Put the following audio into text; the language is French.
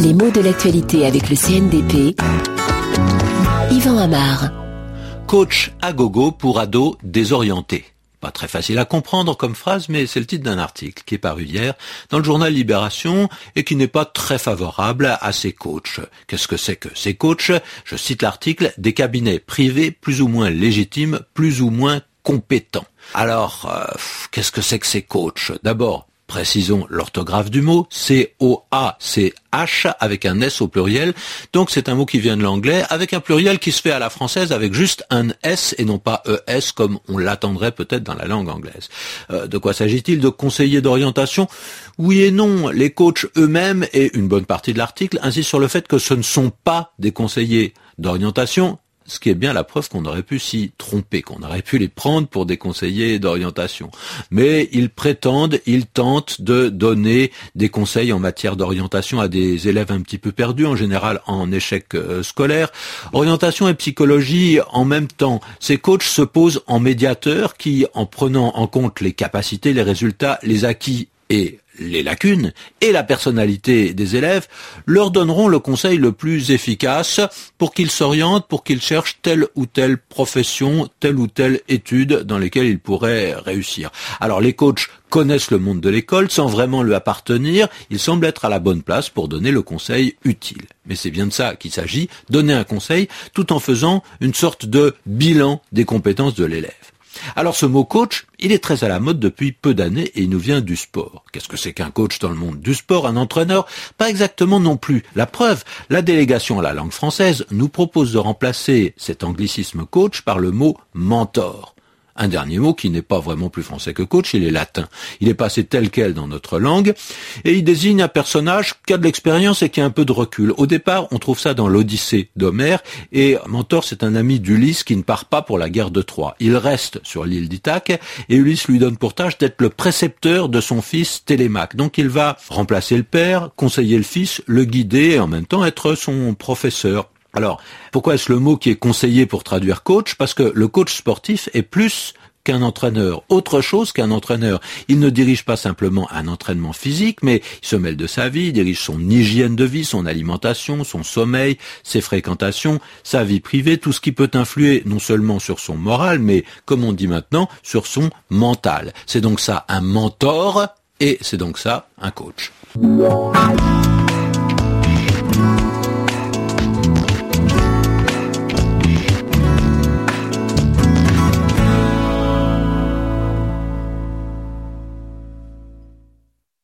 Les mots de l'actualité avec le CNDP. Yvan Amar. Coach à gogo pour ados désorientés. Pas très facile à comprendre comme phrase, mais c'est le titre d'un article qui est paru hier dans le journal Libération et qui n'est pas très favorable à ces coachs. Qu'est-ce que c'est que ces coachs? Je cite l'article, des cabinets privés plus ou moins légitimes, plus ou moins compétents. Alors, euh, qu'est-ce que c'est que ces coachs? D'abord, Précisons l'orthographe du mot, C-O-A-C-H avec un S au pluriel. Donc c'est un mot qui vient de l'anglais avec un pluriel qui se fait à la française avec juste un S et non pas ES comme on l'attendrait peut-être dans la langue anglaise. Euh, de quoi s'agit-il De conseillers d'orientation Oui et non. Les coachs eux-mêmes et une bonne partie de l'article insistent sur le fait que ce ne sont pas des conseillers d'orientation, ce qui est bien la preuve qu'on aurait pu s'y tromper, qu'on aurait pu les prendre pour des conseillers d'orientation. Mais ils prétendent, ils tentent de donner des conseils en matière d'orientation à des élèves un petit peu perdus, en général en échec euh, scolaire. Orientation et psychologie en même temps. Ces coachs se posent en médiateurs qui, en prenant en compte les capacités, les résultats, les acquis et les lacunes et la personnalité des élèves leur donneront le conseil le plus efficace pour qu'ils s'orientent, pour qu'ils cherchent telle ou telle profession, telle ou telle étude dans lesquelles ils pourraient réussir. Alors les coachs connaissent le monde de l'école sans vraiment lui appartenir, ils semblent être à la bonne place pour donner le conseil utile. Mais c'est bien de ça qu'il s'agit, donner un conseil tout en faisant une sorte de bilan des compétences de l'élève. Alors ce mot coach, il est très à la mode depuis peu d'années et il nous vient du sport. Qu'est-ce que c'est qu'un coach dans le monde du sport Un entraîneur? Pas exactement non plus. La preuve, la délégation à la langue française nous propose de remplacer cet anglicisme coach par le mot mentor. Un dernier mot qui n'est pas vraiment plus français que coach, il est latin. Il est passé tel quel dans notre langue et il désigne un personnage qui a de l'expérience et qui a un peu de recul. Au départ, on trouve ça dans l'Odyssée d'Homère et Mentor, c'est un ami d'Ulysse qui ne part pas pour la guerre de Troie. Il reste sur l'île d'Ithaque et Ulysse lui donne pour tâche d'être le précepteur de son fils Télémaque. Donc il va remplacer le père, conseiller le fils, le guider et en même temps être son professeur. Alors, pourquoi est-ce le mot qui est conseillé pour traduire coach? Parce que le coach sportif est plus qu'un entraîneur, autre chose qu'un entraîneur. Il ne dirige pas simplement un entraînement physique, mais il se mêle de sa vie, il dirige son hygiène de vie, son alimentation, son sommeil, ses fréquentations, sa vie privée, tout ce qui peut influer non seulement sur son moral, mais, comme on dit maintenant, sur son mental. C'est donc ça un mentor et c'est donc ça un coach.